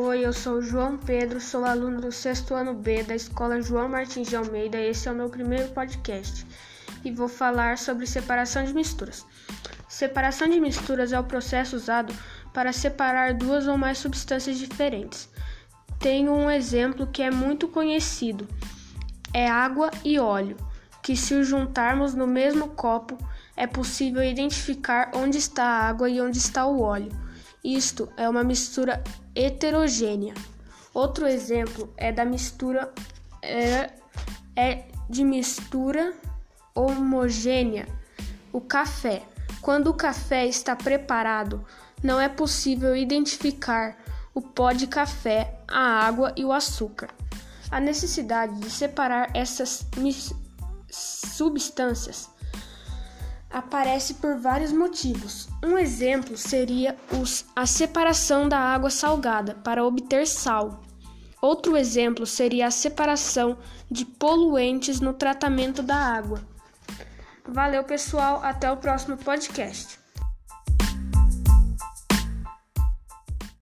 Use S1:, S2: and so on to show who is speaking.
S1: Oi, eu sou João Pedro, sou aluno do sexto ano B da Escola João Martins de Almeida. Esse é o meu primeiro podcast e vou falar sobre separação de misturas. Separação de misturas é o processo usado para separar duas ou mais substâncias diferentes. Tenho um exemplo que é muito conhecido: é água e óleo, que se os juntarmos no mesmo copo é possível identificar onde está a água e onde está o óleo. Isto é uma mistura heterogênea. Outro exemplo é da mistura é, é de mistura homogênea. O café. Quando o café está preparado, não é possível identificar o pó de café, a água e o açúcar. A necessidade de separar essas substâncias aparece por vários motivos. Um exemplo seria os, a separação da água salgada para obter sal. Outro exemplo seria a separação de poluentes no tratamento da água. Valeu, pessoal. Até o próximo podcast.